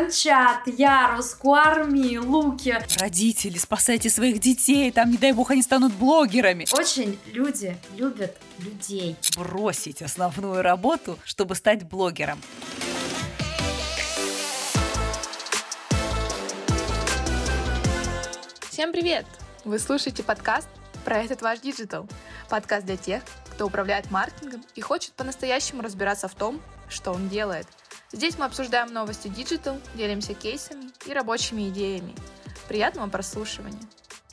Ленчат, Ярус, Куарми, Луки. Родители, спасайте своих детей, там, не дай бог, они станут блогерами. Очень люди любят людей. Бросить основную работу, чтобы стать блогером. Всем привет! Вы слушаете подкаст про этот ваш диджитал. Подкаст для тех, кто управляет маркетингом и хочет по-настоящему разбираться в том, что он делает. Здесь мы обсуждаем новости digital, делимся кейсами и рабочими идеями. Приятного прослушивания!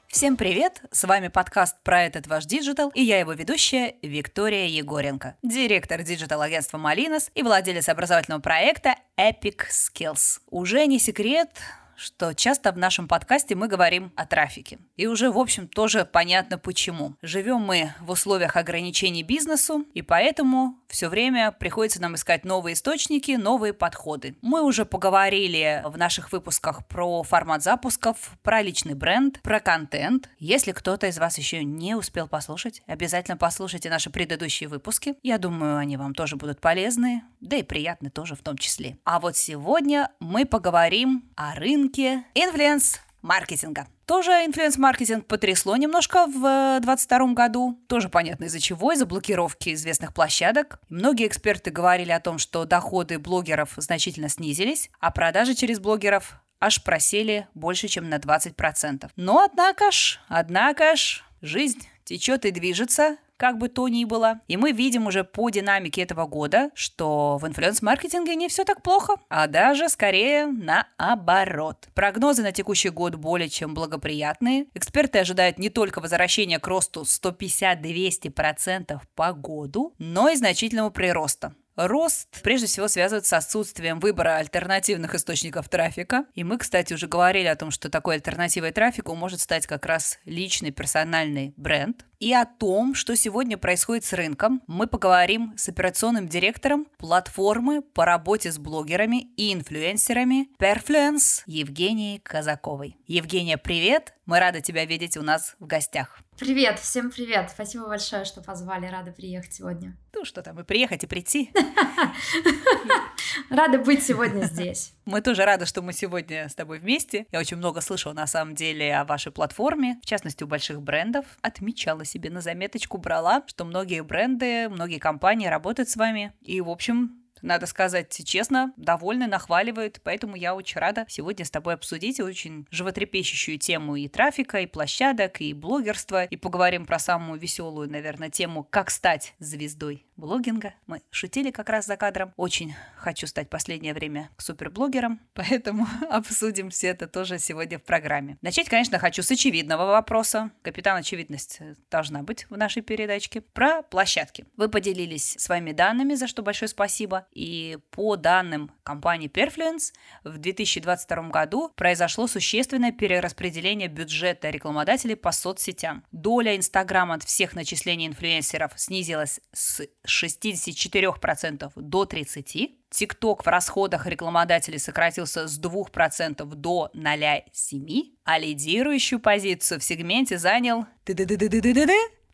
Всем привет! С вами подкаст про этот ваш digital, и я его ведущая Виктория Егоренко, директор digital-агентства Малинос и владелец образовательного проекта Epic Skills. Уже не секрет, что часто в нашем подкасте мы говорим о трафике. И уже, в общем, тоже понятно почему. Живем мы в условиях ограничений бизнесу, и поэтому все время приходится нам искать новые источники, новые подходы. Мы уже поговорили в наших выпусках про формат запусков, про личный бренд, про контент. Если кто-то из вас еще не успел послушать, обязательно послушайте наши предыдущие выпуски. Я думаю, они вам тоже будут полезны, да и приятны тоже в том числе. А вот сегодня мы поговорим о рынке рынке influence-маркетинга. Тоже influence-маркетинг потрясло немножко в 2022 году. Тоже понятно из-за чего, из-за блокировки известных площадок. Многие эксперты говорили о том, что доходы блогеров значительно снизились, а продажи через блогеров аж просели больше, чем на 20%. Но однако ж, однако ж, жизнь течет и движется, как бы то ни было. И мы видим уже по динамике этого года, что в influence-маркетинге не все так плохо, а даже скорее наоборот. Прогнозы на текущий год более чем благоприятные. Эксперты ожидают не только возвращения к росту 150-200% по году, но и значительного прироста. Рост прежде всего связывается с отсутствием выбора альтернативных источников трафика. И мы, кстати, уже говорили о том, что такой альтернативой трафику может стать как раз личный персональный бренд. И о том, что сегодня происходит с рынком, мы поговорим с операционным директором платформы по работе с блогерами и инфлюенсерами Perfluence Евгенией Казаковой. Евгения, привет! Мы рады тебя видеть у нас в гостях. Привет, всем привет. Спасибо большое, что позвали. Рада приехать сегодня. Ну что там, и приехать, и прийти. Рада быть сегодня здесь. Мы тоже рады, что мы сегодня с тобой вместе. Я очень много слышала, на самом деле, о вашей платформе, в частности, у больших брендов. Отмечала себе на заметочку, брала, что многие бренды, многие компании работают с вами. И, в общем, надо сказать честно, довольны, нахваливают, поэтому я очень рада сегодня с тобой обсудить очень животрепещущую тему и трафика, и площадок, и блогерства, и поговорим про самую веселую, наверное, тему «Как стать звездой блогинга». Мы шутили как раз за кадром. Очень хочу стать последнее время суперблогером, поэтому обсудим все это тоже сегодня в программе. Начать, конечно, хочу с очевидного вопроса. Капитан очевидность должна быть в нашей передачке. Про площадки. Вы поделились своими данными, за что большое спасибо. И по данным компании Perfluence, в 2022 году произошло существенное перераспределение бюджета рекламодателей по соцсетям. Доля Инстаграма от всех начислений инфлюенсеров снизилась с 64% до 30%. ТикТок в расходах рекламодателей сократился с 2% до 0,7%, а лидирующую позицию в сегменте занял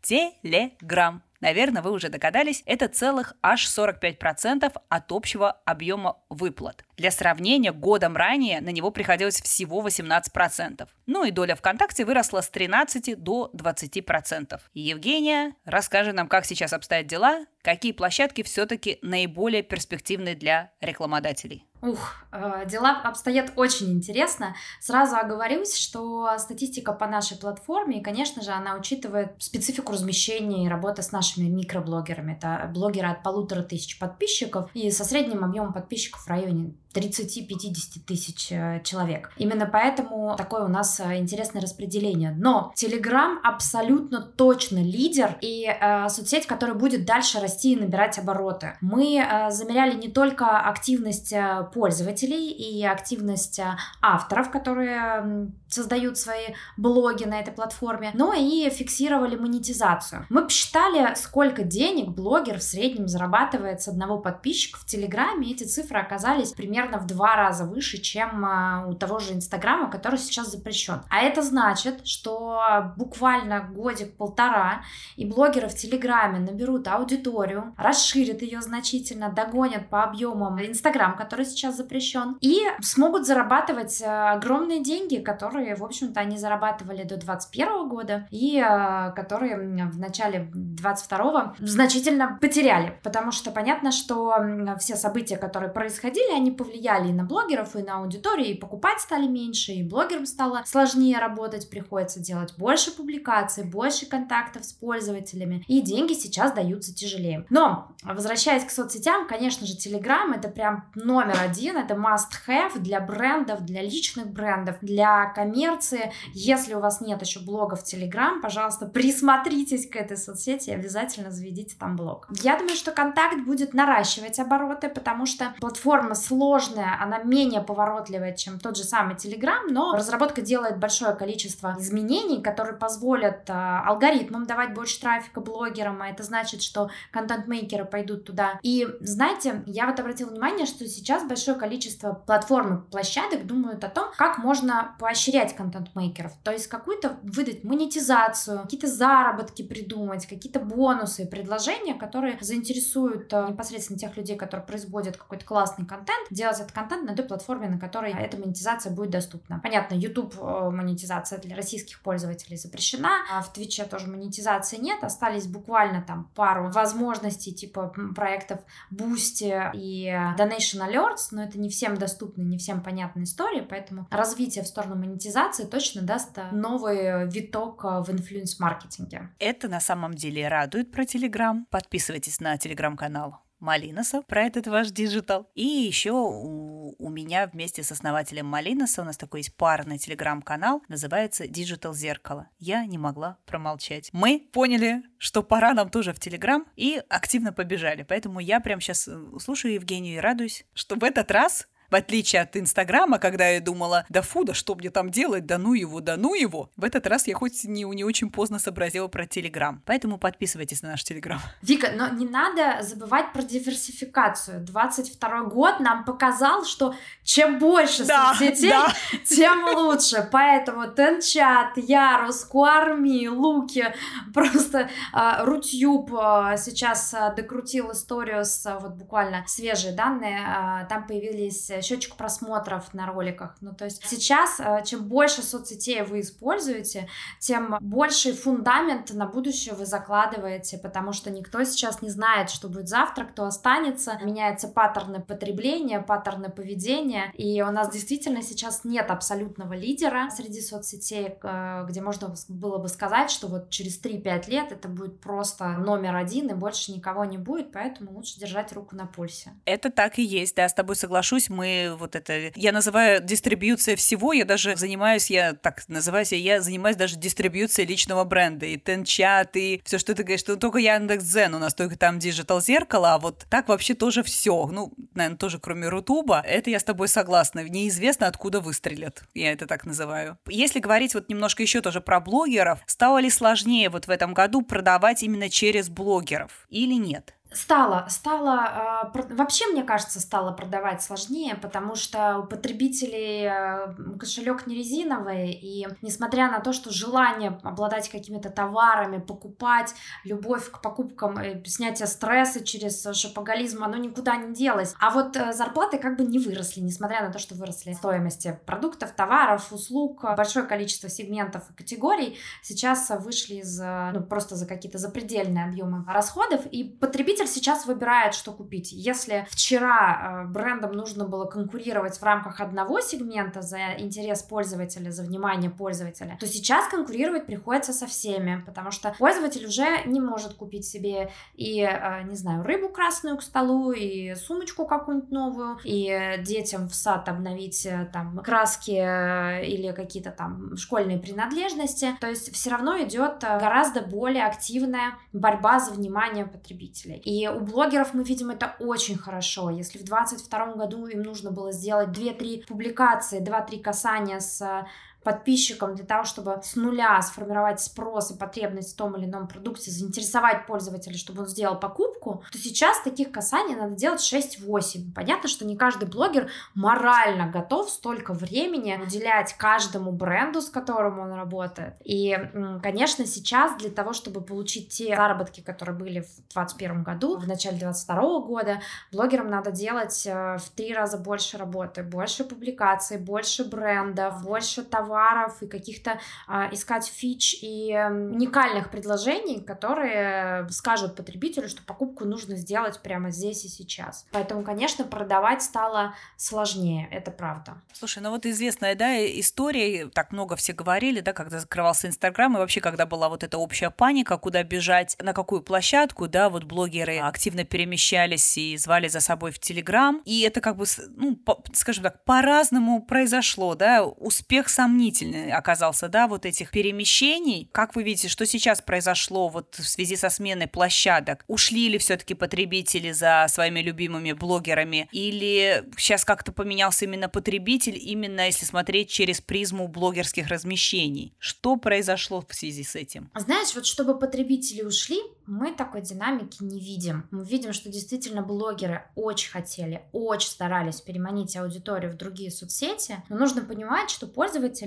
Телеграм Наверное, вы уже догадались, это целых аж 45% от общего объема выплат. Для сравнения, годом ранее на него приходилось всего 18%. Ну и доля ВКонтакте выросла с 13 до 20%. Евгения, расскажи нам, как сейчас обстоят дела, какие площадки все-таки наиболее перспективны для рекламодателей. Ух, э, дела обстоят очень интересно. Сразу оговорюсь, что статистика по нашей платформе, конечно же, она учитывает специфику размещения и работы с нашими микроблогерами. Это блогеры от полутора тысяч подписчиков и со средним объемом подписчиков в районе 30-50 тысяч э, человек. Именно поэтому такое у нас э, интересное распределение. Но Telegram абсолютно точно лидер и э, соцсеть, которая будет дальше расти и набирать обороты. Мы э, замеряли не только активность э, пользователей и активность авторов, которые создают свои блоги на этой платформе, но и фиксировали монетизацию. Мы посчитали, сколько денег блогер в среднем зарабатывает с одного подписчика в Телеграме, и эти цифры оказались примерно в два раза выше, чем а, у того же Инстаграма, который сейчас запрещен. А это значит, что буквально годик-полтора и блогеры в Телеграме наберут аудиторию, расширят ее значительно, догонят по объемам Инстаграм, который сейчас запрещен, и смогут зарабатывать а, огромные деньги, которые, в общем-то, они зарабатывали до 2021 года и а, которые в начале 22 значительно потеряли, потому что понятно, что все события, которые происходили, они повлияли и на блогеров, и на аудиторию, и покупать стали меньше, и блогерам стало сложнее работать, приходится делать больше публикаций, больше контактов с пользователями, и деньги сейчас даются тяжелее. Но, возвращаясь к соцсетям, конечно же, Telegram это прям номер один, это must-have для брендов, для личных брендов, для коммерции. Если у вас нет еще блога в Telegram, пожалуйста, присмотритесь к этой соцсети и обязательно заведите там блог. Я думаю, что контакт будет наращивать обороты, потому что платформа сложная, она менее поворотливая, чем тот же самый Telegram, но разработка делает большое количество изменений, которые позволят э, алгоритмам давать больше трафика блогерам, а это значит, что контент-мейкеры пойдут туда. И знаете, я вот обратила внимание, что сейчас большое количество платформ и площадок думают о том, как можно поощрять контент-мейкеров, то есть какую-то выдать монетизацию, какие-то заработки придумать, какие-то бонусы, предложения, которые заинтересуют э, непосредственно тех людей, которые производят какой-то классный контент, делать этот контент на той платформе, на которой эта монетизация будет доступна. Понятно, YouTube э, монетизация для российских пользователей запрещена, а в Твиче тоже монетизации нет, остались буквально там пару возможностей типа проектов Boosty и Donation Alerts, но это не всем доступны, не всем понятная история, поэтому развитие в сторону монетизации точно даст э, новый виток в influence-маркетинге. Это на самом деле радует про Телеграм. Подписывайтесь на Телеграм-канал Малиноса про этот ваш digital. И еще у, у меня вместе с основателем Малиноса у нас такой есть парный телеграм-канал, называется Digital Зеркало. Я не могла промолчать. Мы поняли, что пора нам тоже в Телеграм и активно побежали. Поэтому я прям сейчас э, слушаю Евгению и радуюсь, что в этот раз в отличие от Инстаграма, когда я думала, да фу, да что мне там делать, да ну его, да ну его. В этот раз я хоть не, не очень поздно сообразила про Телеграм. Поэтому подписывайтесь на наш Телеграм. Вика, но не надо забывать про диверсификацию. 22 год нам показал, что чем больше да, соцсетей, да. тем лучше. Поэтому Тенчат, Ярус, Куарми, Луки, просто э, Рутюб э, сейчас э, докрутил историю с вот буквально свежие данные. Там появились счетчик просмотров на роликах. Ну, то есть сейчас, э, чем больше соцсетей вы используете, тем больший фундамент на будущее вы закладываете, потому что никто сейчас не знает, что будет завтра, кто останется. Меняются паттерны потребления, паттерны поведения, и у нас действительно сейчас нет абсолютного лидера среди соцсетей, э, где можно было бы сказать, что вот через 3-5 лет это будет просто номер один, и больше никого не будет, поэтому лучше держать руку на пульсе. Это так и есть, да, с тобой соглашусь. Мы вот это... Я называю дистрибьюция всего, я даже занимаюсь, я так называюсь, я занимаюсь даже дистрибьюцией личного бренда. И TenChat, и все, что ты говоришь, что только Яндекс.Дзен, у нас только там Digital Зеркало, а вот так вообще тоже все. Ну, наверное, тоже кроме Рутуба. Это я с тобой согласна. Неизвестно, откуда выстрелят. Я это так называю. Если говорить вот немножко еще тоже про блогеров, стало ли сложнее вот в этом году продавать именно через блогеров или нет? Стало, стало, э, вообще, мне кажется, стало продавать сложнее, потому что у потребителей э, кошелек не резиновый, и несмотря на то, что желание обладать какими-то товарами, покупать, любовь к покупкам, э, снятие стресса через шопоголизм, оно никуда не делось. А вот зарплаты как бы не выросли, несмотря на то, что выросли стоимости продуктов, товаров, услуг, большое количество сегментов и категорий сейчас вышли из, ну, просто за какие-то запредельные объемы расходов, и потребитель потребитель сейчас выбирает, что купить. Если вчера э, брендам нужно было конкурировать в рамках одного сегмента за интерес пользователя, за внимание пользователя, то сейчас конкурировать приходится со всеми, потому что пользователь уже не может купить себе и, э, не знаю, рыбу красную к столу, и сумочку какую-нибудь новую, и детям в сад обновить э, там краски или какие-то там школьные принадлежности. То есть все равно идет гораздо более активная борьба за внимание потребителей. И и у блогеров мы видим это очень хорошо. Если в 2022 году им нужно было сделать 2-3 публикации, 2-3 касания с подписчикам для того, чтобы с нуля сформировать спрос и потребность в том или ином продукте, заинтересовать пользователя, чтобы он сделал покупку, то сейчас таких касаний надо делать 6-8. Понятно, что не каждый блогер морально готов столько времени уделять каждому бренду, с которым он работает. И, конечно, сейчас для того, чтобы получить те заработки, которые были в 2021 году, в начале 2022 года, блогерам надо делать э, в три раза больше работы, больше публикаций, больше брендов, больше товаров и каких-то а, искать фич и уникальных предложений, которые скажут потребителю, что покупку нужно сделать прямо здесь и сейчас. Поэтому, конечно, продавать стало сложнее, это правда. Слушай, ну вот известная, да, история, так много все говорили, да, когда закрывался Инстаграм, и вообще, когда была вот эта общая паника, куда бежать, на какую площадку, да, вот блогеры активно перемещались и звали за собой в Телеграм, и это как бы, ну, по, скажем так, по-разному произошло, да, успех сомнительный оказался, да, вот этих перемещений. Как вы видите, что сейчас произошло вот в связи со сменой площадок? Ушли ли все-таки потребители за своими любимыми блогерами? Или сейчас как-то поменялся именно потребитель, именно если смотреть через призму блогерских размещений? Что произошло в связи с этим? Знаешь, вот чтобы потребители ушли, мы такой динамики не видим. Мы видим, что действительно блогеры очень хотели, очень старались переманить аудиторию в другие соцсети, но нужно понимать, что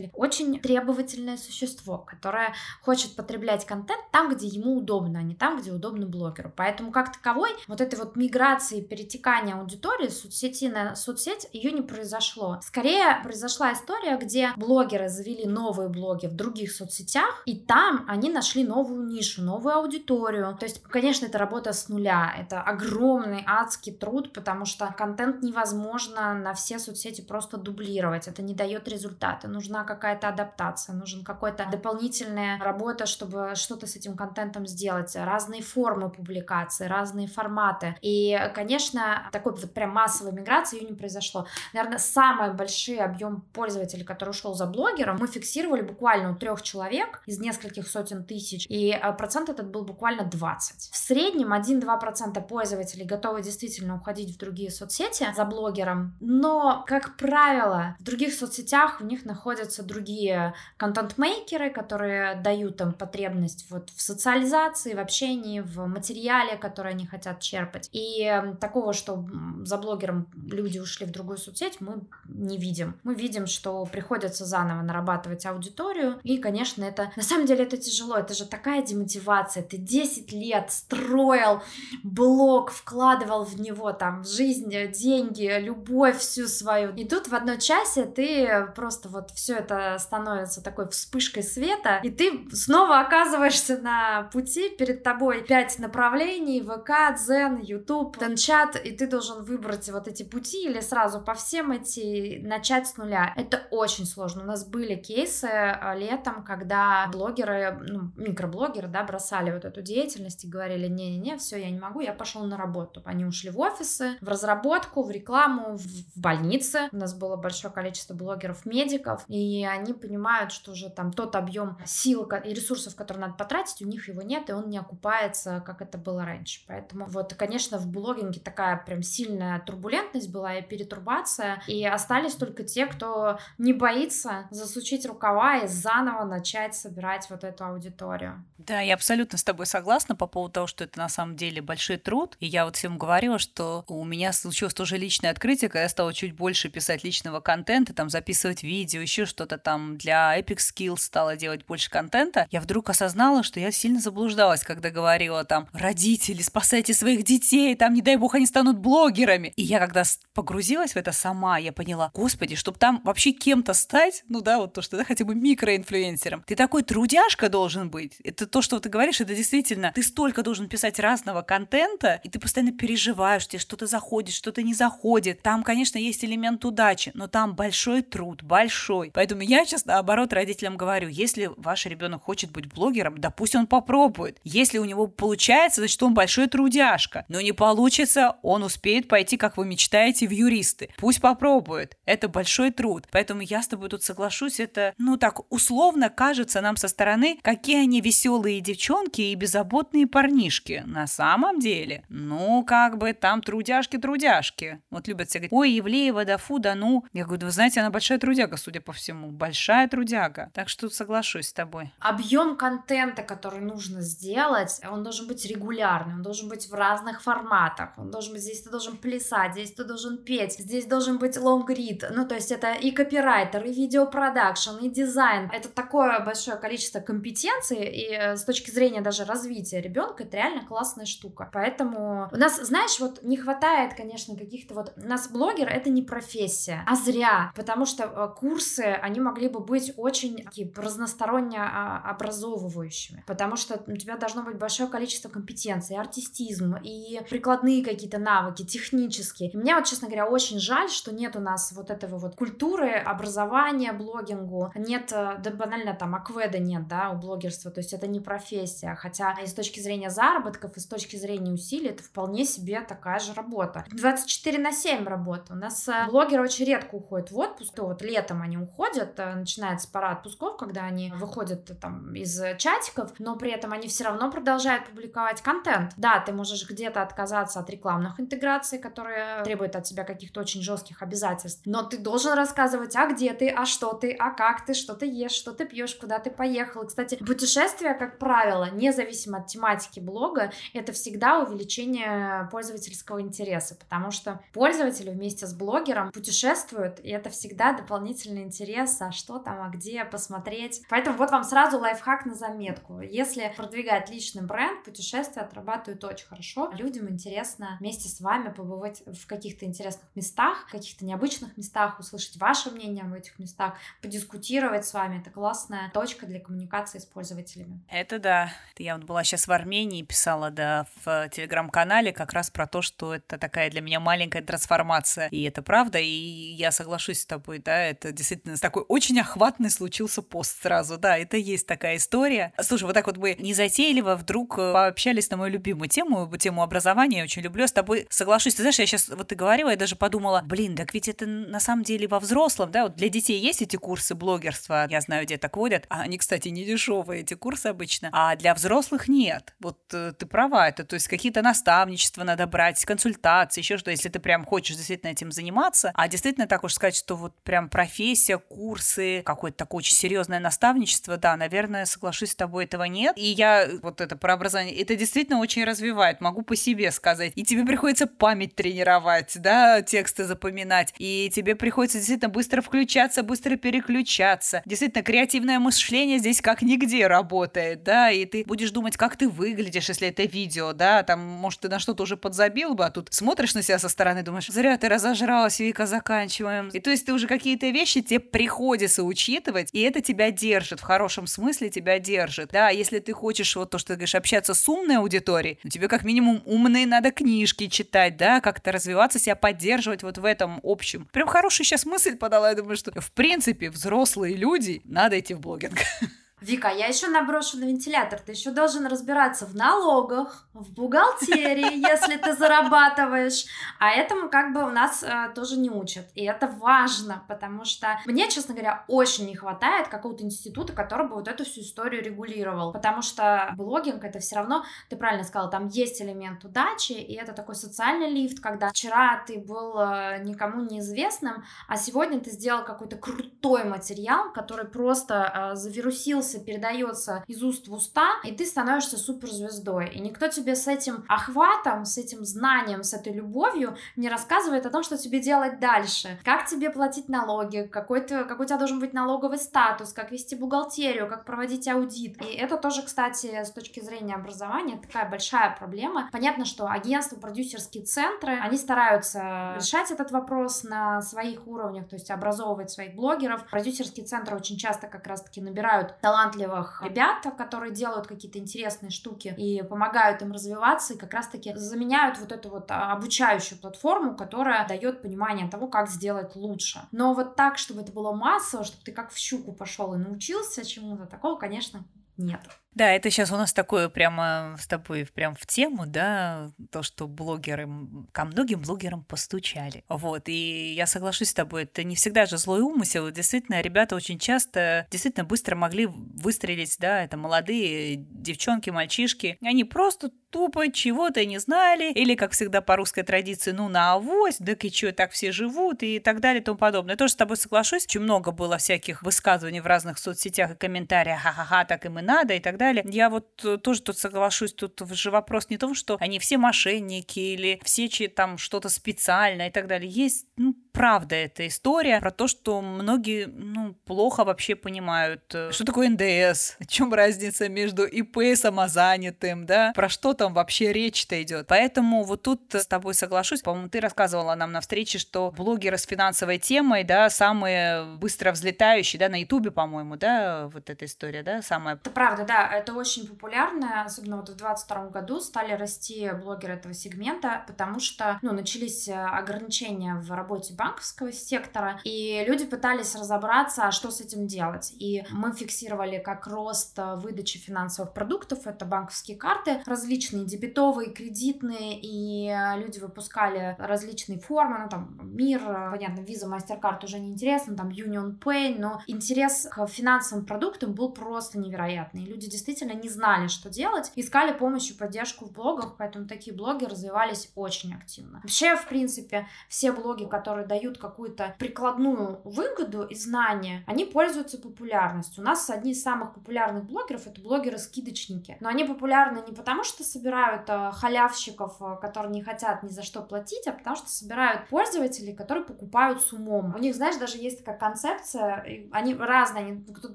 пользователь очень требовательное существо, которое хочет потреблять контент там, где ему удобно, а не там, где удобно блогеру. Поэтому как таковой вот этой вот миграции, перетекания аудитории с соцсети на соцсеть ее не произошло. Скорее произошла история, где блогеры завели новые блоги в других соцсетях, и там они нашли новую нишу, новую аудиторию, то есть, конечно, это работа с нуля, это огромный адский труд, потому что контент невозможно на все соцсети просто дублировать, это не дает результата, нужна какая-то адаптация, нужен какой-то дополнительная работа, чтобы что-то с этим контентом сделать, разные формы публикации, разные форматы. И, конечно, такой вот прям массовой миграции ее не произошло. Наверное, самый большой объем пользователей, который ушел за блогером, мы фиксировали буквально у трех человек из нескольких сотен тысяч, и э, процент этот был буквально 20. В среднем 1-2% пользователей готовы действительно уходить в другие соцсети за блогером, но, как правило, в других соцсетях у них находятся другие контент-мейкеры, которые дают им потребность вот в социализации, в общении, в материале, который они хотят черпать. И такого, что за блогером люди ушли в другую соцсеть, мы не видим. Мы видим, что приходится заново нарабатывать аудиторию, и, конечно, это на самом деле это тяжело, это же такая демотивация, ты 10 10 лет строил блог, вкладывал в него там жизнь, деньги, любовь всю свою. И тут в одной часе ты просто вот все это становится такой вспышкой света, и ты снова оказываешься на пути, перед тобой пять направлений, ВК, Дзен, Ютуб, Тенчат, и ты должен выбрать вот эти пути или сразу по всем идти, начать с нуля. Это очень сложно. У нас были кейсы а, летом, когда блогеры, ну, микроблогеры, да, бросали вот эту деятельность, деятельности, говорили, не-не-не, все, я не могу, я пошел на работу. Они ушли в офисы, в разработку, в рекламу, в больницы. У нас было большое количество блогеров-медиков, и они понимают, что уже там тот объем сил и ресурсов, которые надо потратить, у них его нет, и он не окупается, как это было раньше. Поэтому вот, конечно, в блогинге такая прям сильная турбулентность была и перетурбация, и остались только те, кто не боится засучить рукава и заново начать собирать вот эту аудиторию. Да, я абсолютно с тобой согласна по поводу того, что это на самом деле большой труд. И я вот всем говорила, что у меня случилось тоже личное открытие, когда я стала чуть больше писать личного контента, там записывать видео, еще что-то там для Epic Skills стала делать больше контента. Я вдруг осознала, что я сильно заблуждалась, когда говорила там родители, спасайте своих детей, там, не дай бог, они станут блогерами. И я когда погрузилась в это сама, я поняла, господи, чтобы там вообще кем-то стать, ну да, вот то, что да, хотя бы микроинфлюенсером, ты такой трудяшка должен быть. Это то, что ты говоришь, это действительно ты столько должен писать разного контента, и ты постоянно переживаешь, тебе что-то заходит, что-то не заходит. Там, конечно, есть элемент удачи, но там большой труд, большой. Поэтому я сейчас, наоборот, родителям говорю, если ваш ребенок хочет быть блогером, да пусть он попробует. Если у него получается, значит, он большой трудяшка. Но не получится, он успеет пойти, как вы мечтаете, в юристы. Пусть попробует. Это большой труд. Поэтому я с тобой тут соглашусь. Это, ну так, условно кажется нам со стороны, какие они веселые девчонки и беззаботные парнишки. На самом деле, ну, как бы там трудяшки-трудяшки. Вот любят все говорить, ой, Евлеева, да фу, да ну. Я говорю, да вы знаете, она большая трудяга, судя по всему. Ну, большая трудяга. Так что соглашусь с тобой. Объем контента, который нужно сделать, он должен быть регулярный, он должен быть в разных форматах, он должен быть, здесь ты должен плясать, здесь ты должен петь, здесь должен быть лонгрид, ну, то есть это и копирайтер, и видеопродакшн, и дизайн. Это такое большое количество компетенций, и э, с точки зрения даже развития ребенка, это реально классная штука. Поэтому у нас, знаешь, вот не хватает, конечно, каких-то вот... У нас блогер — это не профессия, а зря, потому что э, курсы, они могли бы быть очень такие разносторонне а, образовывающими, потому что у тебя должно быть большое количество компетенций, артистизм и прикладные какие-то навыки, технические. И мне вот, честно говоря, очень жаль, что нет у нас вот этого вот культуры, образования блогингу, нет, э, да банально там акведа нет, да, у блогерства, то есть это не профессия, хотя и с точки зрения заработков, и с точки зрения усилий это вполне себе такая же работа. 24 на 7 работа. У нас э, блогеры очень редко уходят в отпуск, то вот летом они уходят, э, начинается пора отпусков, когда они выходят там из чатиков, но при этом они все равно продолжают публиковать контент. Да, ты можешь где-то отказаться от рекламных интеграций, которые требуют от тебя каких-то очень жестких обязательств, но ты должен рассказывать, а где ты, а что ты, а как ты, что ты ешь, что ты пьешь, куда ты поехал. И, кстати, путешествия, как правило, независимо от тематики блога, это всегда увеличение пользовательского интереса, потому что пользователи вместе с блогером путешествуют, и это всегда дополнительный интерес, а что там, а где посмотреть. Поэтому вот вам сразу лайфхак на заметку. Если продвигать личный бренд, путешествия отрабатывают очень хорошо. Людям интересно вместе с вами побывать в каких-то интересных местах, в каких-то необычных местах, услышать ваше мнение об этих местах, подискутировать с вами. Это классная точка для коммуникации с пользователями. Это да. Я вот была сейчас в Армении, писала, да, в телеграм-канале как раз про то, что это такая для меня маленькая трансформация. И это правда, и я соглашусь с тобой, да, это действительно такой очень охватный случился пост сразу, да, это есть такая история. Слушай, вот так вот мы незатейливо вдруг э, пообщались на мою любимую тему, тему образования, я очень люблю, с тобой соглашусь. Ты знаешь, я сейчас, вот ты говорила, я даже подумала, блин, так ведь это на самом деле во взрослом, да, вот для детей есть эти курсы блогерства, я знаю, где так водят, а они, кстати, не дешевые, эти курсы обычно, а для взрослых нет. Вот э, ты права, это то есть какие-то наставничества надо брать, консультации, еще что, если ты прям хочешь действительно этим заниматься, а действительно так уж сказать, что вот прям профессия, курсы, какое-то такое очень серьезное наставничество, да, наверное, соглашусь с тобой, этого нет. И я вот это про образование, это действительно очень развивает, могу по себе сказать. И тебе приходится память тренировать, да, тексты запоминать, и тебе приходится действительно быстро включаться, быстро переключаться. Действительно, креативное мышление здесь как нигде работает, да, и ты будешь думать, как ты выглядишь, если это видео, да, там, может, ты на что-то уже подзабил бы, а тут смотришь на себя со стороны, думаешь, зря ты разожралась, Вика, заканчиваем. И то есть ты уже какие-то вещи тебе приходится учитывать, и это тебя держит, в хорошем смысле тебя держит. Да, если ты хочешь, вот то, что ты говоришь, общаться с умной аудиторией, ну, тебе как минимум умные надо книжки читать, да, как-то развиваться, себя поддерживать вот в этом общем. Прям хорошая сейчас мысль подала, я думаю, что в принципе взрослые люди, надо идти в блогинг. Вика, я еще наброшу на вентилятор. Ты еще должен разбираться в налогах, в бухгалтерии, если ты зарабатываешь. А этому как бы у нас э, тоже не учат. И это важно, потому что мне, честно говоря, очень не хватает какого-то института, который бы вот эту всю историю регулировал. Потому что блогинг это все равно, ты правильно сказала, там есть элемент удачи, и это такой социальный лифт, когда вчера ты был э, никому неизвестным, а сегодня ты сделал какой-то крутой материал, который просто э, завирусился передается, передается из уст в уста, и ты становишься суперзвездой. И никто тебе с этим охватом, с этим знанием, с этой любовью не рассказывает о том, что тебе делать дальше. Как тебе платить налоги, какой, ты, какой у тебя должен быть налоговый статус, как вести бухгалтерию, как проводить аудит. И это тоже, кстати, с точки зрения образования такая большая проблема. Понятно, что агентства, продюсерские центры, они стараются решать этот вопрос на своих уровнях, то есть образовывать своих блогеров. Продюсерские центры очень часто как раз-таки набирают талант талантливых ребят, которые делают какие-то интересные штуки и помогают им развиваться, и как раз-таки заменяют вот эту вот а, обучающую платформу, которая дает понимание того, как сделать лучше. Но вот так, чтобы это было массово, чтобы ты как в щуку пошел и научился чему-то, такого, конечно, нет. Да, это сейчас у нас такое прямо с тобой прям в тему, да, то, что блогеры, ко многим блогерам постучали. Вот, и я соглашусь с тобой, это не всегда же злой умысел. Действительно, ребята очень часто действительно быстро могли выстрелить, да, это молодые девчонки, мальчишки. Они просто тупо чего-то не знали, или, как всегда по русской традиции, ну, на авось, да и что, так все живут, и так далее, и тому подобное. Я тоже с тобой соглашусь, очень много было всяких высказываний в разных соцсетях и комментариях, ха-ха-ха, так им и надо, и так далее. Я вот э, тоже тут соглашусь, тут же вопрос не в том, что они все мошенники, или все там что-то специально и так далее. Есть, ну, правда эта история про то, что многие, ну, плохо вообще понимают, э, что такое НДС, в чем разница между ИП самозанятым, да, про что там вообще речь-то идет. Поэтому вот тут с тобой соглашусь. По-моему, ты рассказывала нам на встрече, что блогеры с финансовой темой, да, самые быстро взлетающие, да, на Ютубе, по-моему, да, вот эта история, да, самая... Это правда, да, это очень популярно, особенно вот в 22 году стали расти блогеры этого сегмента, потому что, ну, начались э, ограничения в работе банковского сектора, и люди пытались разобраться, а что с этим делать. И мы фиксировали как рост э, выдачи финансовых продуктов, это банковские карты, различные дебетовые, кредитные, и э, люди выпускали различные формы, ну там Мир, понятно, Visa, MasterCard уже не интересно, там Union Pay, но интерес к финансовым продуктам был просто невероятный. Люди действительно не знали, что делать, искали помощь и поддержку в блогах, поэтому такие блоги развивались очень активно. Вообще, в принципе, все блоги, которые дают какую-то прикладную выгоду и знания, они пользуются популярностью. У нас одни из самых популярных блогеров это блогеры-скидочники. Но они популярны не потому, что собирают э, халявщиков, э, которые не хотят ни за что платить, а потому что собирают пользователей, которые покупают с умом. У них, знаешь, даже есть такая концепция, они разные, они кто-то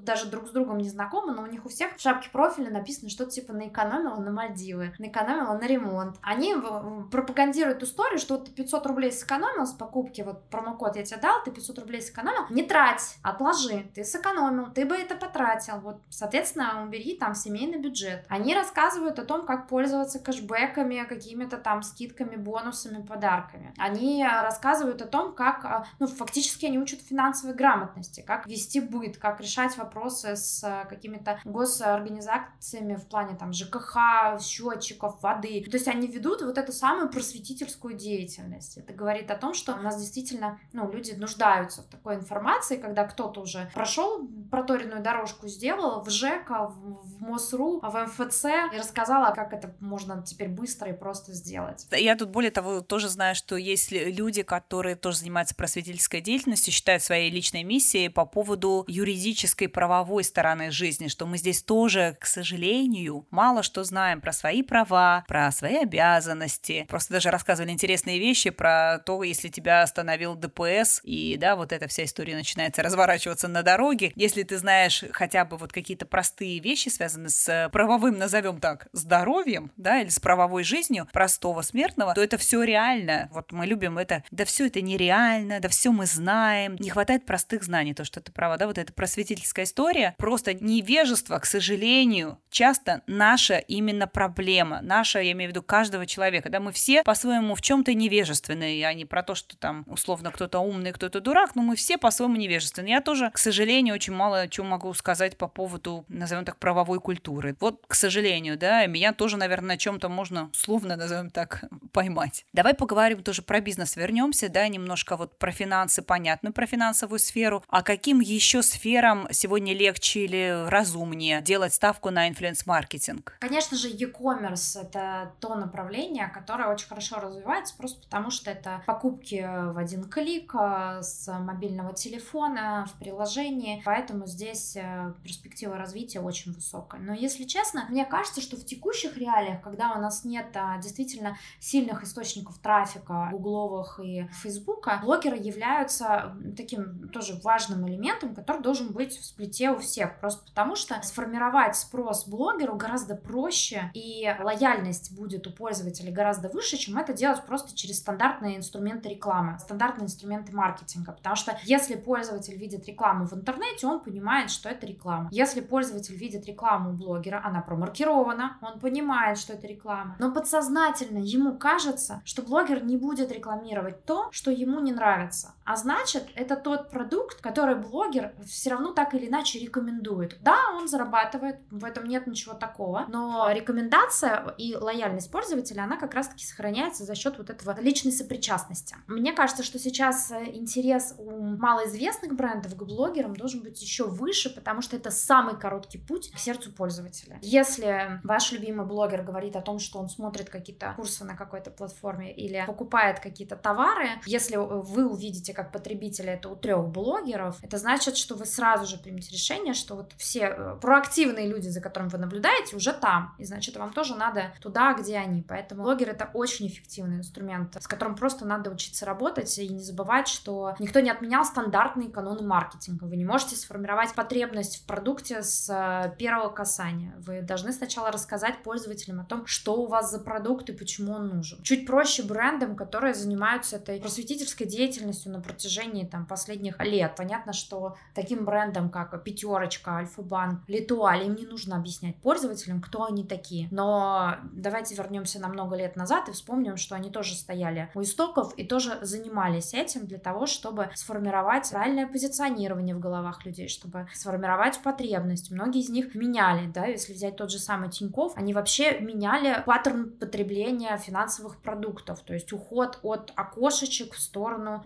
даже друг с другом не знакомы, но у них у всех в шапке профиля написано что-то типа наэкономила на Мальдивы, наэкономила на ремонт. Они пропагандируют историю, что ты 500 рублей сэкономил с покупки, вот промокод я тебе дал, ты 500 рублей сэкономил, не трать, отложи, ты сэкономил, ты бы это потратил, вот, соответственно, убери там семейный бюджет. Они рассказывают о том, как пользоваться кэшбэками, какими-то там скидками, бонусами, подарками. Они рассказывают о том, как, а, ну, фактически они учат финансовой грамотности, как вести быт, как решать вопросы с а, какими-то госорганизациями в плане там ЖКХ, счетчиков, воды. То есть они ведут вот эту самую просветительскую деятельность. Это говорит о том, что у нас действительно, ну, люди нуждаются в такой информации, когда кто-то уже прошел проторенную дорожку, сделал в ЖЭКа, в, в МОСРУ, в МФЦ и рассказала, как это можно теперь быстро и просто сделать. Я тут более того тоже знаю, что есть люди, которые тоже занимаются просветительской деятельностью, считают своей личной миссией по поводу юридической правовой стороны жизни, что мы здесь тоже, к сожалению, мало что знаем про свои права, про свои обязанности. Просто даже рассказывали интересные вещи про то, если тебя остановил ДПС, и да, вот эта вся история начинается разворачиваться на дороге. Если ты знаешь хотя бы вот какие-то простые вещи, связанные с правовым, назовем так, здоровьем, да, или с правовой жизнью простого смертного, то это все реально. Вот мы любим это, да все это нереально, да все мы знаем. Не хватает простых знаний, то, что ты права, да, вот эта просветительская история. Просто невежество, к сожалению, часто наша именно проблема, наша, я имею в виду, каждого человека, да, мы все по-своему в чем-то невежественные, а не про то, что там условно кто-то умный, кто-то дурак, но мы все по-своему невежественны. Я тоже, к сожалению, очень мало чего могу сказать по поводу, назовем так, правовой культуры. Вот, к сожалению, да, меня тоже, наверное, на чем-то можно, условно, назовем так, поймать. Давай поговорим тоже про бизнес, вернемся, да, немножко вот про финансы, понятно, про финансовую сферу. А каким еще сферам сегодня легче или разумнее делать ставку на инфлюенс-маркетинг? Конечно же, e-commerce — это то направление, которое очень хорошо развивается, просто потому что это покупки в один клик э, с мобильного телефона в приложении, поэтому здесь э, перспектива развития очень высокая. Но если честно, мне кажется, что в текущих реалиях, когда у нас нет а, действительно сильных источников трафика, гугловых и фейсбука, блогеры являются таким тоже важным элементом, который должен быть в сплите у всех, просто потому что сформировать спрос блогеру гораздо проще, и лояльность будет у пользователей гораздо выше, чем это делать просто через стандартные инструменты рекламы, стандартные инструменты маркетинга, потому что если пользователь видит рекламу в интернете, он понимает, что это реклама. Если пользователь видит рекламу у блогера, она промаркирована, он понимает, что это реклама, но подсознательно ему кажется, что блогер не будет рекламировать то, что ему не нравится. А значит, это тот продукт, который блогер все равно так или иначе рекомендует. Да, он зарабатывает, в этом нет ничего такого, но рекомендация и лояльность пользователя, она как раз-таки сохраняется за счет вот этого личной сопричастности. Мне кажется, что сейчас интерес у малоизвестных брендов к блогерам должен быть еще выше, потому что это самый короткий путь к сердцу пользователя. Если ваш любимый блогер говорит о том, что он смотрит какие-то курсы на какой-то платформе или покупает какие-то товары, если вы увидите как потребителя это у трех блогеров, это значит, что вы сразу же примете решение, что вот все э, проактивные люди, за которыми вы наблюдаете, уже там. И значит, вам тоже надо туда, где они. Поэтому блогер это очень эффективный инструмент, с которым просто надо учиться работать и не забывать, что никто не отменял стандартные каноны маркетинга. Вы не можете сформировать потребность в продукте с э, первого касания. Вы должны сначала рассказать пользователям о том, что у вас за продукт и почему он нужен. Чуть проще брендам, которые занимаются этой просветительской деятельностью протяжении там, последних лет. Понятно, что таким брендам, как Пятерочка, Альфа-Банк, Литуаль, им не нужно объяснять пользователям, кто они такие. Но давайте вернемся на много лет назад и вспомним, что они тоже стояли у истоков и тоже занимались этим для того, чтобы сформировать правильное позиционирование в головах людей, чтобы сформировать потребность. Многие из них меняли, да, если взять тот же самый Тиньков, они вообще меняли паттерн потребления финансовых продуктов, то есть уход от окошечек в сторону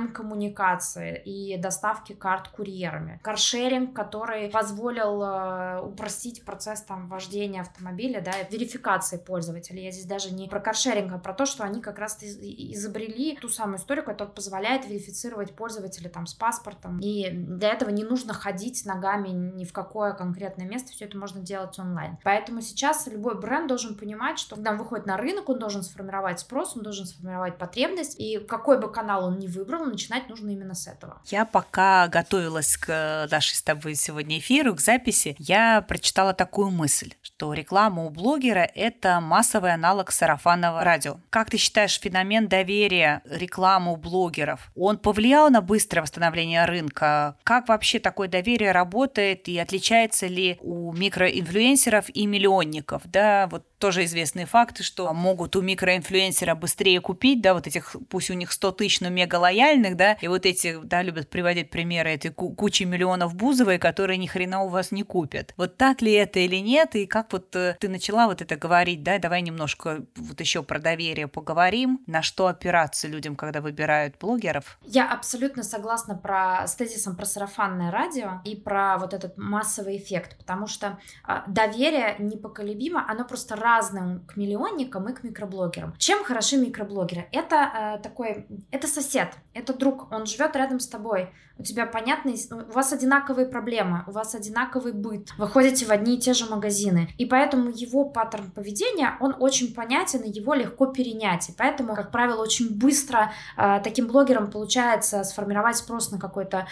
онлайн-коммуникации и доставки карт курьерами. Каршеринг, который позволил э, упростить процесс там вождения автомобиля, да, верификации пользователя. Я здесь даже не про каршеринг, а про то, что они как раз изобрели ту самую историю, которая позволяет верифицировать пользователя там с паспортом. И для этого не нужно ходить ногами ни в какое конкретное место, все это можно делать онлайн. Поэтому сейчас любой бренд должен понимать, что когда он выходит на рынок, он должен сформировать спрос, он должен сформировать потребность, и какой бы канал он ни выбрал, начинать нужно именно с этого. Я пока готовилась к нашей с тобой сегодня эфиру, к записи, я прочитала такую мысль, что реклама у блогера – это массовый аналог сарафанного радио. Как ты считаешь, феномен доверия рекламы у блогеров, он повлиял на быстрое восстановление рынка? Как вообще такое доверие работает и отличается ли у микроинфлюенсеров и миллионников? Да, вот тоже известные факты, что могут у микроинфлюенсера быстрее купить, да, вот этих, пусть у них 100 тысяч, но мега лояльных, да, и вот эти, да, любят приводить примеры этой кучи миллионов Бузовой, которые ни хрена у вас не купят. Вот так ли это или нет, и как вот э, ты начала вот это говорить, да, давай немножко вот еще про доверие поговорим, на что опираться людям, когда выбирают блогеров? Я абсолютно согласна про, с тезисом про сарафанное радио и про вот этот массовый эффект, потому что э, доверие непоколебимо, оно просто разным к миллионникам и к микроблогерам. Чем хороши микроблогеры? Это э, такой, это сосед, это друг, он живет рядом с тобой, у тебя понятный, у вас одинаковые проблемы, у вас одинаковый быт, вы ходите в одни и те же магазины, и поэтому его паттерн поведения, он очень понятен, и его легко перенять, и поэтому, как правило, очень быстро э, таким блогерам получается сформировать спрос на какое-то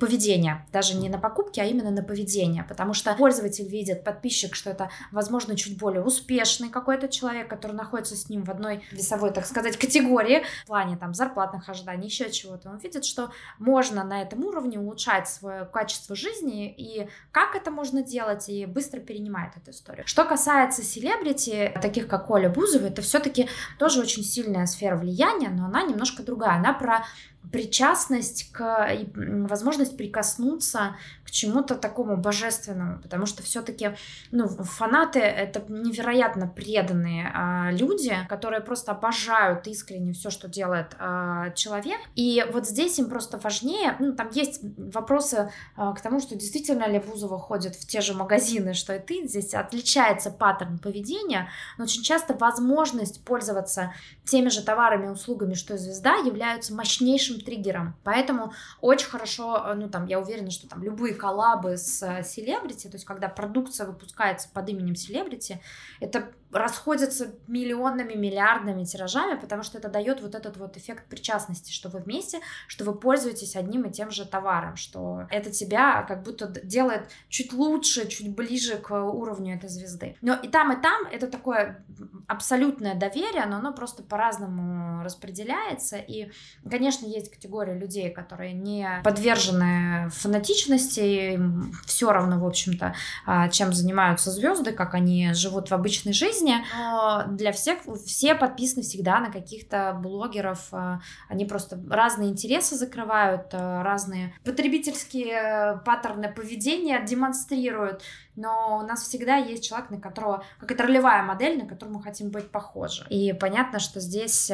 поведение, даже не на покупки, а именно на поведение, потому что пользователь видит, подписчик, что это, возможно, чуть более успешный какой-то человек, который находится с ним в одной весовой, так сказать, категории, в плане там зарплатных ожиданий, еще чего-то, он видит, что можно на это этом уровне улучшать свое качество жизни и как это можно делать и быстро перенимает эту историю. Что касается селебрити, таких как Оля Бузова, это все-таки тоже очень сильная сфера влияния, но она немножко другая. Она про причастность к возможность прикоснуться к чему-то такому божественному, потому что все-таки ну, фанаты это невероятно преданные а, люди, которые просто обожают искренне все, что делает а, человек. И вот здесь им просто важнее, ну, там есть вопросы а, к тому, что действительно ли Бузова ходит в те же магазины, что и ты, здесь отличается паттерн поведения, но очень часто возможность пользоваться теми же товарами и услугами, что и звезда, являются мощнейшим триггером. Поэтому очень хорошо, э, ну там, я уверена, что там любые коллабы с э, селебрити, то есть когда продукция выпускается под именем селебрити, это расходятся миллионными, миллиардными тиражами, потому что это дает вот этот вот эффект причастности, что вы вместе, что вы пользуетесь одним и тем же товаром, что это тебя как будто делает чуть лучше, чуть ближе к уровню этой звезды. Но и там, и там это такое абсолютное доверие, но оно просто по-разному распределяется. И, конечно, есть категория людей, которые не подвержены фанатичности, им все равно, в общем-то, а, чем занимаются звезды, как они живут в обычной жизни, жизни, но для всех все подписаны всегда на каких-то блогеров, э, они просто разные интересы закрывают, э, разные потребительские паттерны поведения демонстрируют, но у нас всегда есть человек, на которого, какая-то ролевая модель, на которую мы хотим быть похожи. И понятно, что здесь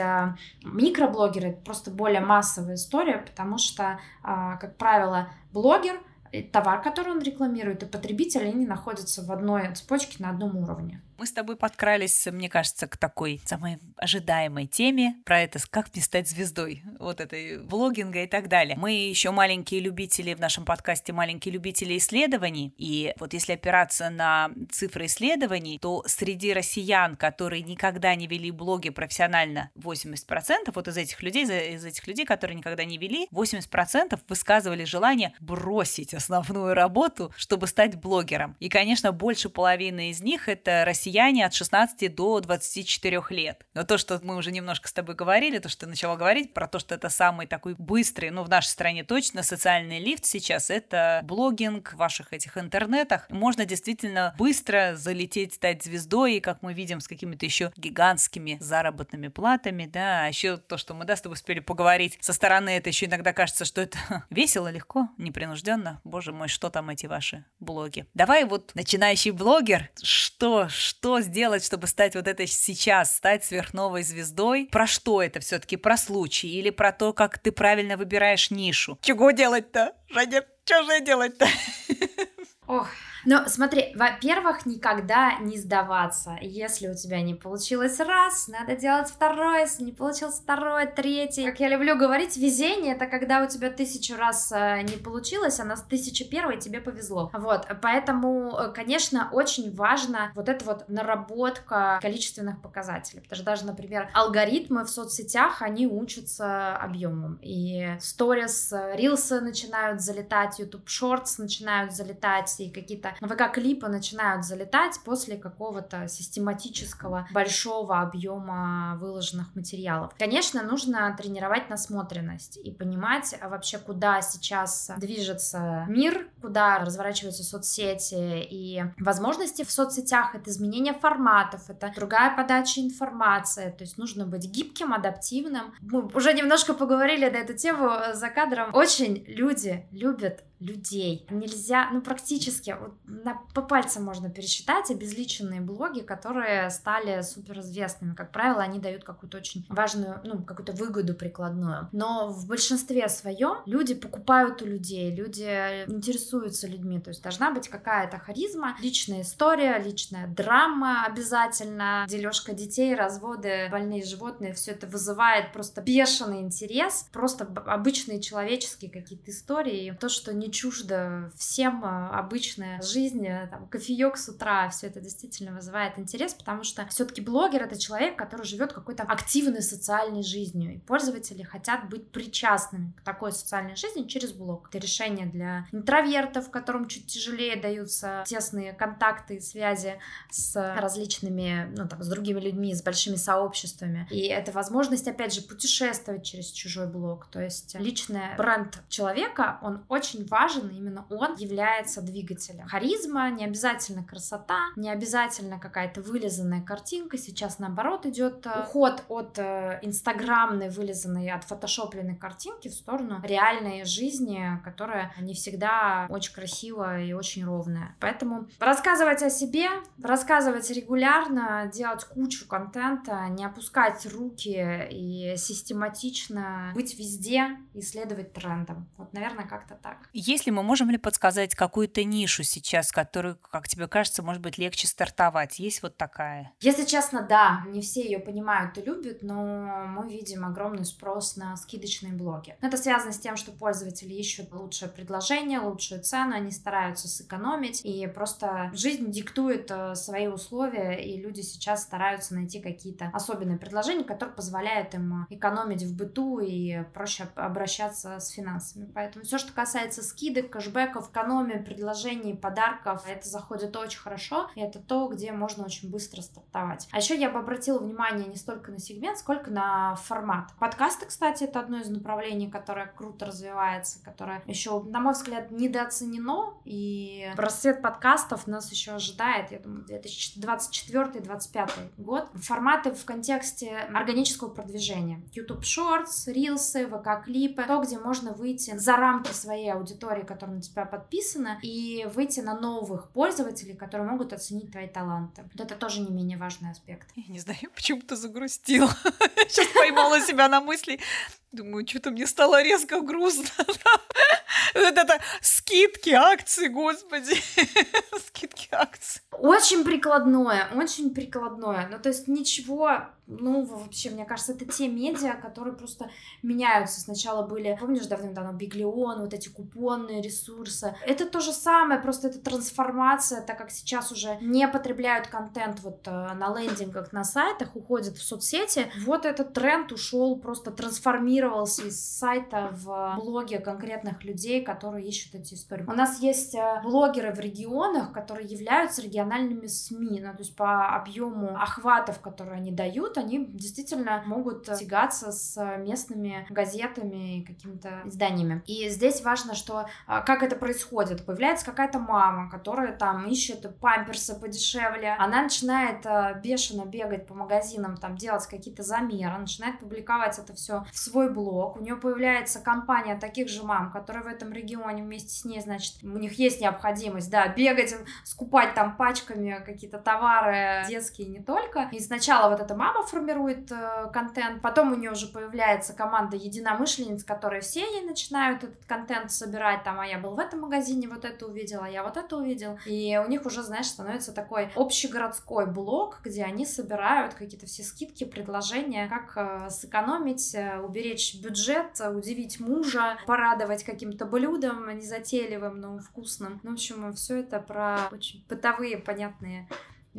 микроблогеры просто более массовая история, потому что, как правило, блогер товар, который он рекламирует, и потребитель, они находятся в одной цепочке на одном уровне. Мы с тобой подкрались, мне кажется, к такой самой ожидаемой теме про это, как мне стать звездой, вот этой блогинга и так далее. Мы еще маленькие любители в нашем подкасте, маленькие любители исследований, и вот если опираться на цифры исследований, то среди россиян, которые никогда не вели блоги профессионально, 80%, вот из этих людей, из этих людей, которые никогда не вели, 80% высказывали желание бросить основную работу, чтобы стать блогером. И, конечно, больше половины из них это россияне россияне от 16 до 24 лет. Но то, что мы уже немножко с тобой говорили, то, что ты начала говорить про то, что это самый такой быстрый, ну, в нашей стране точно, социальный лифт сейчас, это блогинг в ваших этих интернетах. Можно действительно быстро залететь, стать звездой, и, как мы видим, с какими-то еще гигантскими заработными платами, да, а еще то, что мы, да, с тобой успели поговорить, со стороны это еще иногда кажется, что это весело, легко, непринужденно. Боже мой, что там эти ваши блоги? Давай вот начинающий блогер, что, что что сделать, чтобы стать вот этой сейчас, стать сверхновой звездой. Про что это все-таки? Про случай или про то, как ты правильно выбираешь нишу? Чего делать-то? Жаня, что же делать-то? Ох, ну, смотри, во-первых, никогда не сдаваться. Если у тебя не получилось раз, надо делать второй, если не получилось второй, третий. Как я люблю говорить, везение — это когда у тебя тысячу раз э, не получилось, а на тысяча первой тебе повезло. Вот, поэтому, э, конечно, очень важно вот эта вот наработка количественных показателей. Потому что даже, например, алгоритмы в соцсетях, они учатся объемом. И сторис, рилсы начинают залетать, YouTube Shorts начинают залетать, и какие-то ВК-клипы начинают залетать после какого-то систематического большого объема выложенных материалов. Конечно, нужно тренировать насмотренность и понимать а вообще, куда сейчас движется мир, куда разворачиваются соцсети и возможности в соцсетях, это изменение форматов, это другая подача информации, то есть нужно быть гибким, адаптивным. Мы уже немножко поговорили на эту тему за кадром. Очень люди любят людей. Нельзя, ну практически, вот, на, по пальцам можно пересчитать обезличенные блоги, которые стали суперизвестными. Как правило, они дают какую-то очень важную, ну, какую-то выгоду прикладную. Но в большинстве своем люди покупают у людей, люди интересуются людьми. То есть должна быть какая-то харизма, личная история, личная драма обязательно, дележка детей, разводы, больные животные, все это вызывает просто бешеный интерес, просто обычные человеческие какие-то истории. То, что не чуждо всем а, обычная жизнь, э, там, кофеек с утра, все это действительно вызывает интерес, потому что все-таки блогер это человек, который живет какой-то активной социальной жизнью, и пользователи хотят быть причастными к такой социальной жизни через блог. Это решение для интровертов, которым чуть тяжелее даются тесные контакты и связи с различными, ну, там, с другими людьми, с большими сообществами. И это возможность, опять же, путешествовать через чужой блог. То есть личный бренд человека, он очень важен важен, именно он является двигателем. Харизма, не обязательно красота, не обязательно какая-то вылизанная картинка. Сейчас, наоборот, идет э, уход от э, инстаграмной, вылизанной, от фотошопленной картинки в сторону реальной жизни, которая не всегда очень красивая и очень ровная. Поэтому рассказывать о себе, рассказывать регулярно, делать кучу контента, не опускать руки и систематично быть везде, исследовать трендом. Вот, наверное, как-то так. Если мы можем ли подсказать какую-то нишу сейчас, которую, как тебе кажется, может быть легче стартовать? Есть вот такая? Если честно, да, не все ее понимают и любят, но мы видим огромный спрос на скидочные блоги. Это связано с тем, что пользователи ищут лучшее предложение, лучшую цену, они стараются сэкономить, и просто жизнь диктует э, свои условия, и люди сейчас стараются найти какие-то особенные предложения, которые позволяют им экономить в быту и проще обращаться с финансами. Поэтому все, что касается скидок, кэшбэков, экономии, предложений, подарков. Это заходит очень хорошо, и это то, где можно очень быстро стартовать. А еще я бы обратила внимание не столько на сегмент, сколько на формат. Подкасты, кстати, это одно из направлений, которое круто развивается, которое еще, на мой взгляд, недооценено, и расцвет подкастов нас еще ожидает, я думаю, 2024-2025 год. Форматы в контексте органического продвижения. YouTube Shorts, Reels, ВК-клипы, то, где можно выйти за рамки своей аудитории, которая на тебя подписана, и выйти на новых пользователей, которые могут оценить твои таланты. Вот это тоже не менее важный аспект. Я не знаю, почему-то загрустила. Сейчас поймала себя на мысли. Думаю, что-то мне стало резко грустно. Вот это скидки, акции, господи. Скидки, акции. Очень прикладное, очень прикладное. Ну, то есть ничего ну, вообще, мне кажется, это те медиа, которые просто меняются. Сначала были, помнишь, давным-давно Биглион, вот эти купонные ресурсы. Это то же самое, просто это трансформация, так как сейчас уже не потребляют контент вот э, на лендингах, на сайтах, уходят в соцсети. Вот этот тренд ушел, просто трансформировался из сайта в блоги конкретных людей, которые ищут эти истории. У нас есть э, блогеры в регионах, которые являются региональными СМИ, ну, то есть по объему охватов, которые они дают, они действительно могут тягаться с местными газетами и какими-то изданиями. И здесь важно, что а, как это происходит. Появляется какая-то мама, которая там ищет памперсы подешевле, она начинает а, бешено бегать по магазинам, там делать какие-то замеры, начинает публиковать это все в свой блог, у нее появляется компания таких же мам, которые в этом регионе вместе с ней, значит, у них есть необходимость, да, бегать, скупать там пачками какие-то товары детские не только. И сначала вот эта мама формирует э, контент, потом у нее уже появляется команда единомышленниц, которые все ей начинают этот контент собирать, там, а я был в этом магазине, вот это увидела, я вот это увидел, и у них уже, знаешь, становится такой общегородской блок, где они собирают какие-то все скидки, предложения, как э, сэкономить, э, уберечь бюджет, удивить мужа, порадовать каким-то блюдом незатейливым, но вкусным. Ну, в общем, все это про очень бытовые, понятные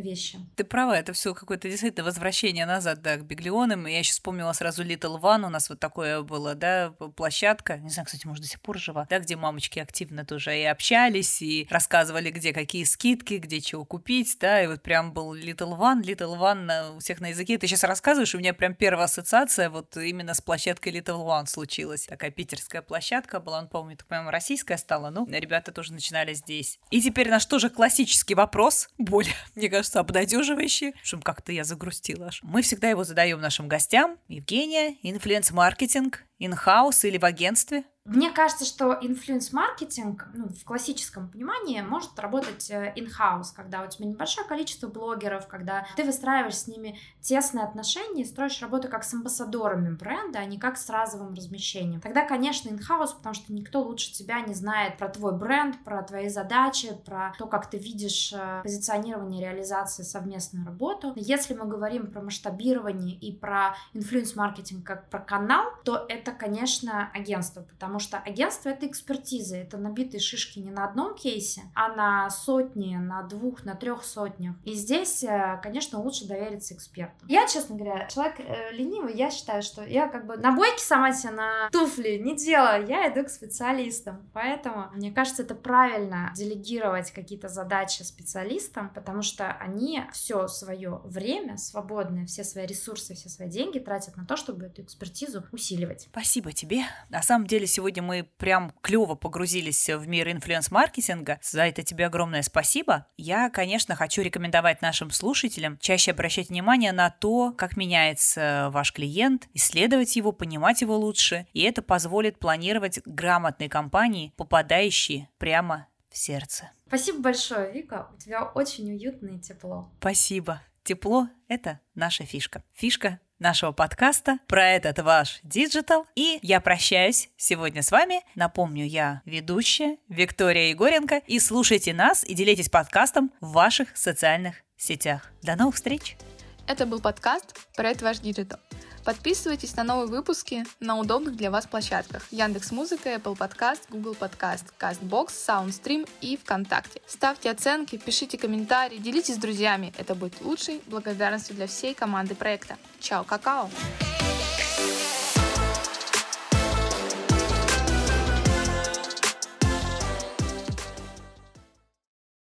вещи. Ты права, это все какое-то действительно возвращение назад, да, к биглионам. Я еще вспомнила сразу Little One, у нас вот такое было, да, площадка, не знаю, кстати, может, до сих пор жива, да, где мамочки активно тоже и общались, и рассказывали, где какие скидки, где чего купить, да, и вот прям был Little One, Little One на, у всех на языке. Ты сейчас рассказываешь, у меня прям первая ассоциация вот именно с площадкой Little One случилась. Такая питерская площадка была, он, по-моему, так понимаю, российская стала, ну, ребята тоже начинали здесь. И теперь наш тоже классический вопрос, более, мне кажется, кажется, обнадеживающий, что как-то я загрустила аж. Мы всегда его задаем нашим гостям. Евгения, инфлюенс-маркетинг, in-house или в агентстве? Мне кажется, что инфлюенс-маркетинг ну, в классическом понимании может работать э, in-house, когда у тебя небольшое количество блогеров, когда ты выстраиваешь с ними тесные отношения и строишь работу как с амбассадорами бренда, а не как с разовым размещением. Тогда, конечно, in-house, потому что никто лучше тебя не знает про твой бренд, про твои задачи, про то, как ты видишь э, позиционирование, реализации, совместную работу. Если мы говорим про масштабирование и про инфлюенс-маркетинг как про канал, то это, конечно, агентство, потому потому что агентство — это экспертиза, это набитые шишки не на одном кейсе, а на сотни, на двух, на трех сотнях. И здесь, э, конечно, лучше довериться эксперту. Я, честно говоря, человек э, ленивый, я считаю, что я как бы на бойке сама себе на туфли не делаю, я иду к специалистам. Поэтому, мне кажется, это правильно делегировать какие-то задачи специалистам, потому что они все свое время свободное, все свои ресурсы, все свои деньги тратят на то, чтобы эту экспертизу усиливать. Спасибо тебе. На самом деле, сегодня мы прям клево погрузились в мир инфлюенс-маркетинга. За это тебе огромное спасибо. Я, конечно, хочу рекомендовать нашим слушателям чаще обращать внимание на то, как меняется ваш клиент, исследовать его, понимать его лучше. И это позволит планировать грамотные компании, попадающие прямо в сердце. Спасибо большое, Вика. У тебя очень уютно и тепло. Спасибо. Тепло — это наша фишка. Фишка нашего подкаста про этот ваш диджитал. И я прощаюсь сегодня с вами. Напомню, я ведущая Виктория Егоренко. И слушайте нас и делитесь подкастом в ваших социальных сетях. До новых встреч! Это был подкаст про этот ваш диджитал. Подписывайтесь на новые выпуски на удобных для вас площадках Яндекс Музыка, Apple Podcast, Google Podcast, CastBox, SoundStream и ВКонтакте. Ставьте оценки, пишите комментарии, делитесь с друзьями. Это будет лучшей благодарностью для всей команды проекта. Чао, какао!